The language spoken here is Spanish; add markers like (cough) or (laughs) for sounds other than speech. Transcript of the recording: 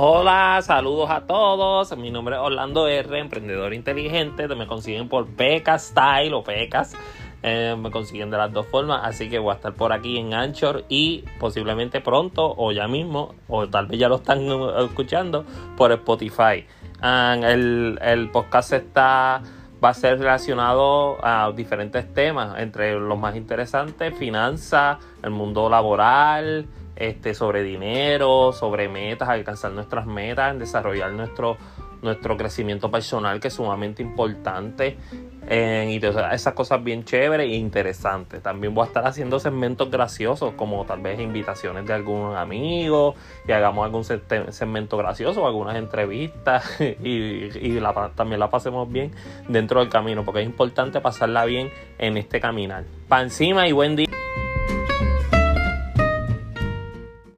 Hola, saludos a todos. Mi nombre es Orlando R, emprendedor inteligente. Me consiguen por Pecas Style o Pecas. Eh, me consiguen de las dos formas, así que voy a estar por aquí en Anchor y posiblemente pronto o ya mismo, o tal vez ya lo están (laughs) escuchando por Spotify. El, el podcast está va a ser relacionado a diferentes temas, entre los más interesantes, finanzas, el mundo laboral, este, sobre dinero, sobre metas, alcanzar nuestras metas, desarrollar nuestro, nuestro crecimiento personal, que es sumamente importante. y esas cosas bien chéveres e interesantes. También voy a estar haciendo segmentos graciosos, como tal vez invitaciones de algunos amigos, y hagamos algún segmento gracioso, algunas entrevistas, (laughs) y, también la pasemos bien dentro del camino, porque es importante pasarla bien en este caminar. Pa' encima y buen día.